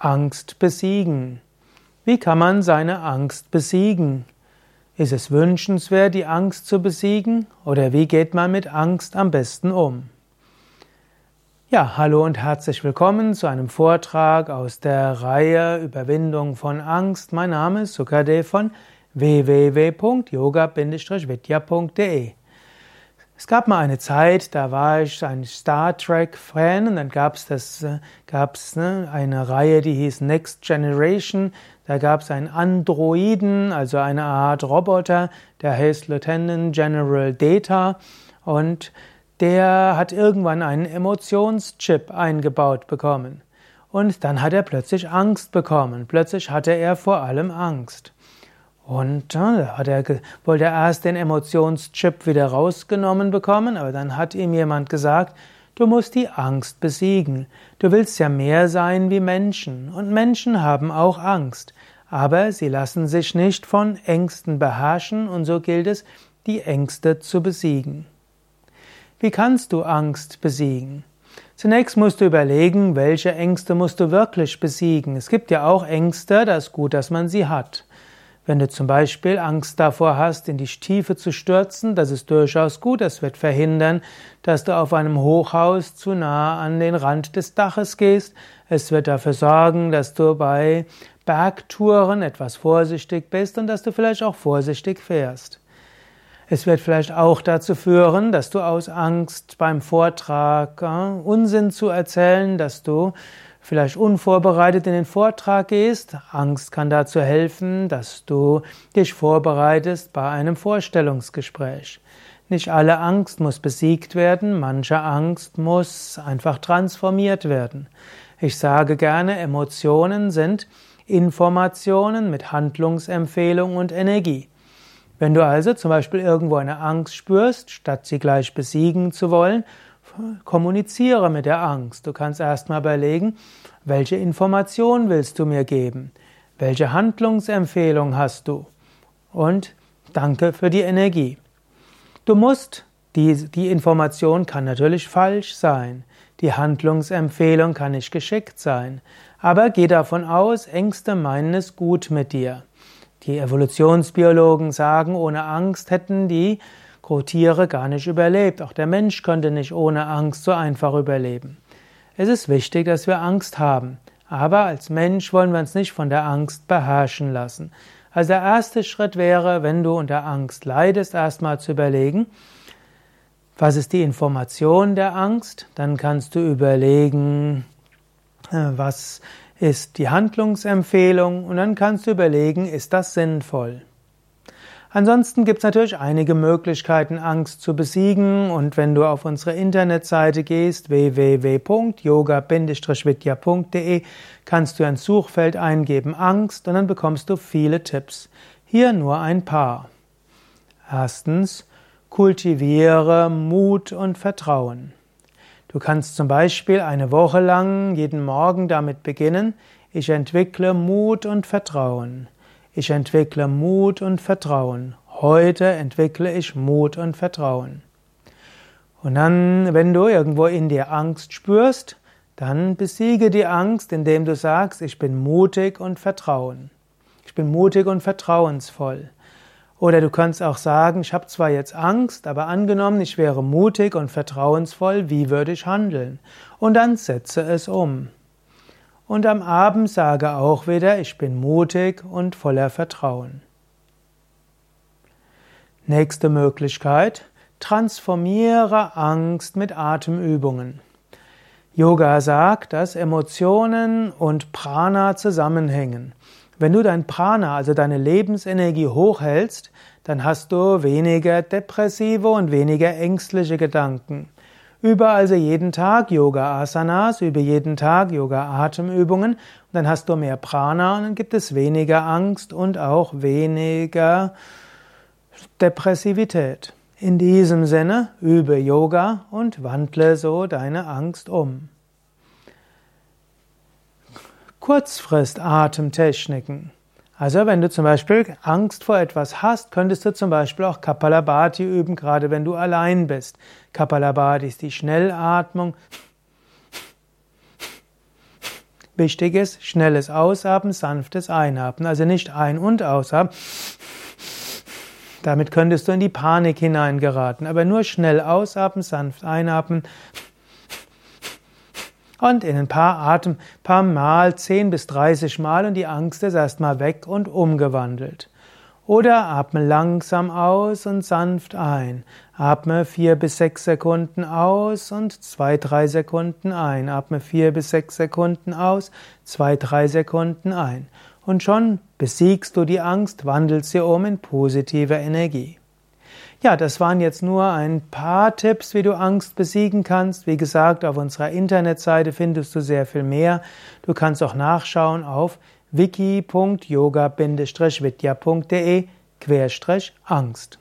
Angst besiegen. Wie kann man seine Angst besiegen? Ist es wünschenswert, die Angst zu besiegen? Oder wie geht man mit Angst am besten um? Ja, hallo und herzlich willkommen zu einem Vortrag aus der Reihe Überwindung von Angst. Mein Name ist Sukade von www.yoga-vidya.de es gab mal eine Zeit, da war ich ein Star Trek-Fan und dann gab es äh, gab's ne, eine Reihe, die hieß Next Generation. Da gab es einen Androiden, also eine Art Roboter, der heißt Lieutenant General Data und der hat irgendwann einen Emotionschip eingebaut bekommen. Und dann hat er plötzlich Angst bekommen. Plötzlich hatte er vor allem Angst. Und da hat er, wollte er erst den Emotionschip wieder rausgenommen bekommen, aber dann hat ihm jemand gesagt, du musst die Angst besiegen. Du willst ja mehr sein wie Menschen. Und Menschen haben auch Angst. Aber sie lassen sich nicht von Ängsten beherrschen und so gilt es, die Ängste zu besiegen. Wie kannst du Angst besiegen? Zunächst musst du überlegen, welche Ängste musst du wirklich besiegen. Es gibt ja auch Ängste, da ist gut, dass man sie hat. Wenn du zum Beispiel Angst davor hast, in die Tiefe zu stürzen, das ist durchaus gut. Das wird verhindern, dass du auf einem Hochhaus zu nah an den Rand des Daches gehst. Es wird dafür sorgen, dass du bei Bergtouren etwas vorsichtig bist und dass du vielleicht auch vorsichtig fährst. Es wird vielleicht auch dazu führen, dass du aus Angst beim Vortrag äh, Unsinn zu erzählen, dass du vielleicht unvorbereitet in den Vortrag gehst. Angst kann dazu helfen, dass du dich vorbereitest bei einem Vorstellungsgespräch. Nicht alle Angst muss besiegt werden, manche Angst muss einfach transformiert werden. Ich sage gerne, Emotionen sind Informationen mit Handlungsempfehlung und Energie. Wenn du also zum Beispiel irgendwo eine Angst spürst, statt sie gleich besiegen zu wollen, kommuniziere mit der Angst. Du kannst erstmal überlegen, welche Information willst du mir geben? Welche Handlungsempfehlung hast du? Und danke für die Energie. Du musst, die, die Information kann natürlich falsch sein. Die Handlungsempfehlung kann nicht geschickt sein. Aber geh davon aus, Ängste meinen es gut mit dir. Die Evolutionsbiologen sagen, ohne Angst hätten die Tiere gar nicht überlebt. Auch der Mensch könnte nicht ohne Angst so einfach überleben. Es ist wichtig, dass wir Angst haben. Aber als Mensch wollen wir uns nicht von der Angst beherrschen lassen. Also der erste Schritt wäre, wenn du unter Angst leidest, erstmal zu überlegen, was ist die Information der Angst? Dann kannst du überlegen, äh, was ist die Handlungsempfehlung? Und dann kannst du überlegen, ist das sinnvoll? Ansonsten gibt es natürlich einige Möglichkeiten, Angst zu besiegen. Und wenn du auf unsere Internetseite gehst, www.yoga-vidya.de, kannst du ein Suchfeld eingeben Angst und dann bekommst du viele Tipps. Hier nur ein paar. Erstens, kultiviere Mut und Vertrauen. Du kannst zum Beispiel eine Woche lang jeden Morgen damit beginnen, ich entwickle Mut und Vertrauen. Ich entwickle Mut und Vertrauen. Heute entwickle ich Mut und Vertrauen. Und dann, wenn du irgendwo in dir Angst spürst, dann besiege die Angst, indem du sagst, ich bin mutig und vertrauen. Ich bin mutig und vertrauensvoll. Oder du kannst auch sagen, ich habe zwar jetzt Angst, aber angenommen, ich wäre mutig und vertrauensvoll, wie würde ich handeln? Und dann setze es um. Und am Abend sage auch wieder, ich bin mutig und voller Vertrauen. Nächste Möglichkeit, transformiere Angst mit Atemübungen. Yoga sagt, dass Emotionen und Prana zusammenhängen. Wenn du dein Prana, also deine Lebensenergie hochhältst, dann hast du weniger depressive und weniger ängstliche Gedanken. Übe also jeden Tag Yoga Asanas, übe jeden Tag Yoga Atemübungen dann hast du mehr Prana und dann gibt es weniger Angst und auch weniger Depressivität. In diesem Sinne übe Yoga und wandle so deine Angst um. Kurzfrist-Atemtechniken. Also wenn du zum Beispiel Angst vor etwas hast, könntest du zum Beispiel auch Kapalabhati üben, gerade wenn du allein bist. Kapalabhati ist die Schnellatmung. Wichtig ist, schnelles Ausatmen, sanftes Einatmen. Also nicht ein- und ausatmen. Damit könntest du in die Panik hineingeraten. Aber nur schnell ausatmen, sanft einatmen. Und in ein paar Atem, paar Mal, 10 bis 30 Mal und die Angst ist erstmal weg und umgewandelt. Oder atme langsam aus und sanft ein. Atme vier bis sechs Sekunden aus und zwei, drei Sekunden ein. Atme vier bis sechs Sekunden aus, zwei, drei Sekunden ein. Und schon besiegst du die Angst, wandelst sie um in positive Energie. Ja, das waren jetzt nur ein paar Tipps, wie du Angst besiegen kannst. Wie gesagt, auf unserer Internetseite findest du sehr viel mehr. Du kannst auch nachschauen auf wiki.yoga-vidya.de Angst.